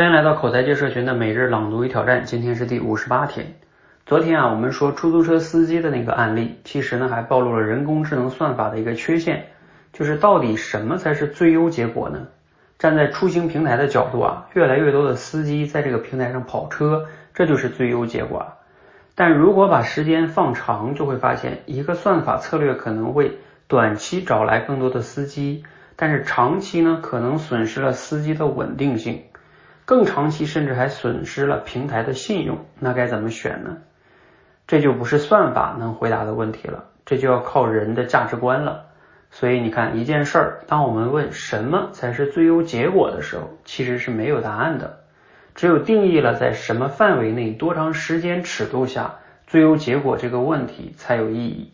欢迎来到口才界社群的每日朗读与挑战，今天是第五十八天。昨天啊，我们说出租车司机的那个案例，其实呢还暴露了人工智能算法的一个缺陷，就是到底什么才是最优结果呢？站在出行平台的角度啊，越来越多的司机在这个平台上跑车，这就是最优结果。但如果把时间放长，就会发现一个算法策略可能会短期找来更多的司机，但是长期呢，可能损失了司机的稳定性。更长期甚至还损失了平台的信用，那该怎么选呢？这就不是算法能回答的问题了，这就要靠人的价值观了。所以你看一件事儿，当我们问什么才是最优结果的时候，其实是没有答案的。只有定义了在什么范围内、多长时间尺度下最优结果这个问题才有意义。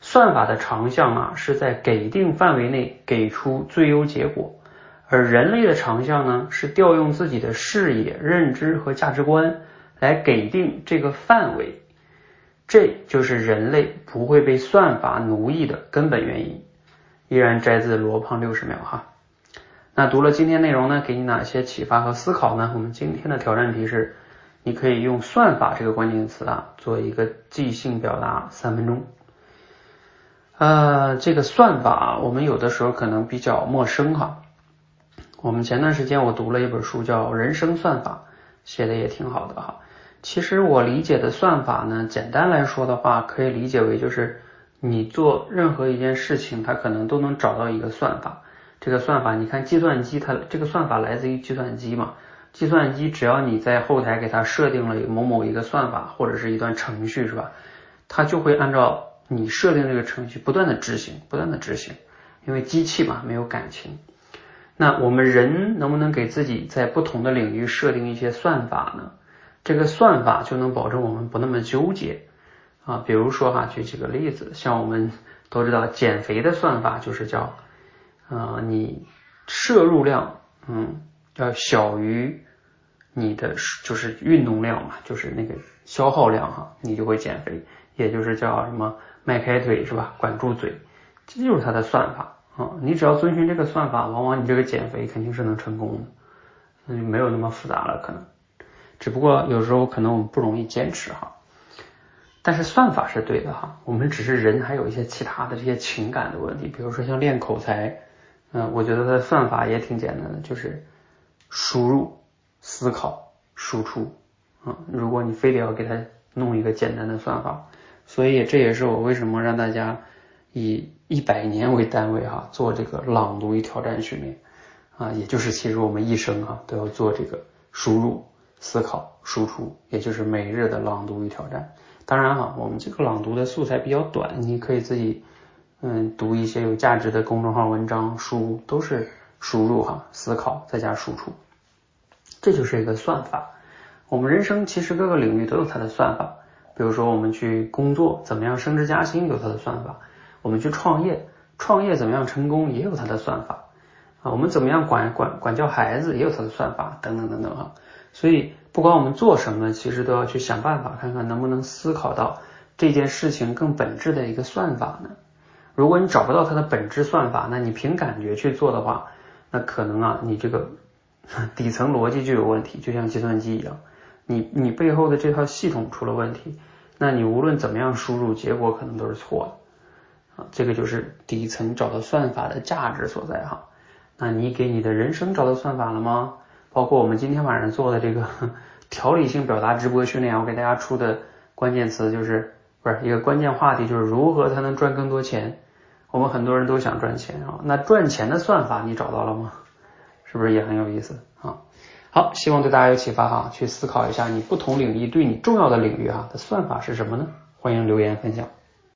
算法的长项啊，是在给定范围内给出最优结果。而人类的长项呢，是调用自己的视野、认知和价值观来给定这个范围，这就是人类不会被算法奴役的根本原因。依然摘自罗胖六十秒哈。那读了今天内容呢，给你哪些启发和思考呢？我们今天的挑战题是，你可以用算法这个关键词啊，做一个即兴表达三分钟。呃，这个算法我们有的时候可能比较陌生哈。我们前段时间我读了一本书，叫《人生算法》，写的也挺好的哈。其实我理解的算法呢，简单来说的话，可以理解为就是你做任何一件事情，它可能都能找到一个算法。这个算法，你看计算机它这个算法来自于计算机嘛？计算机只要你在后台给它设定了某某一个算法或者是一段程序，是吧？它就会按照你设定这个程序不断的执行，不断的执行，因为机器嘛，没有感情。那我们人能不能给自己在不同的领域设定一些算法呢？这个算法就能保证我们不那么纠结啊。比如说哈，举几个例子，像我们都知道减肥的算法就是叫，呃，你摄入量嗯要小于你的就是运动量嘛，就是那个消耗量哈，你就会减肥，也就是叫什么迈开腿是吧？管住嘴，这就是它的算法。啊，你只要遵循这个算法，往往你这个减肥肯定是能成功的，那就没有那么复杂了，可能。只不过有时候可能我们不容易坚持哈，但是算法是对的哈，我们只是人还有一些其他的这些情感的问题，比如说像练口才，嗯，我觉得它的算法也挺简单的，就是输入、思考、输出，啊，如果你非得要给它弄一个简单的算法，所以这也是我为什么让大家。以一百年为单位哈，做这个朗读与挑战训练啊，也就是其实我们一生哈都要做这个输入、思考、输出，也就是每日的朗读与挑战。当然哈，我们这个朗读的素材比较短，你可以自己嗯读一些有价值的公众号文章、书，都是输入哈、思考再加输出，这就是一个算法。我们人生其实各个领域都有它的算法，比如说我们去工作，怎么样升职加薪有它的算法。我们去创业，创业怎么样成功也有它的算法啊。我们怎么样管管管教孩子也有它的算法，等等等等哈。所以不管我们做什么，其实都要去想办法，看看能不能思考到这件事情更本质的一个算法呢？如果你找不到它的本质算法，那你凭感觉去做的话，那可能啊，你这个 底层逻辑就有问题，就像计算机一样，你你背后的这套系统出了问题，那你无论怎么样输入，结果可能都是错的。这个就是底层找到算法的价值所在哈。那你给你的人生找到算法了吗？包括我们今天晚上做的这个 条理性表达直播训练，我给大家出的关键词就是不是一个关键话题，就是如何才能赚更多钱？我们很多人都想赚钱啊，那赚钱的算法你找到了吗？是不是也很有意思啊？好，希望对大家有启发哈，去思考一下你不同领域对你重要的领域哈的算法是什么呢？欢迎留言分享。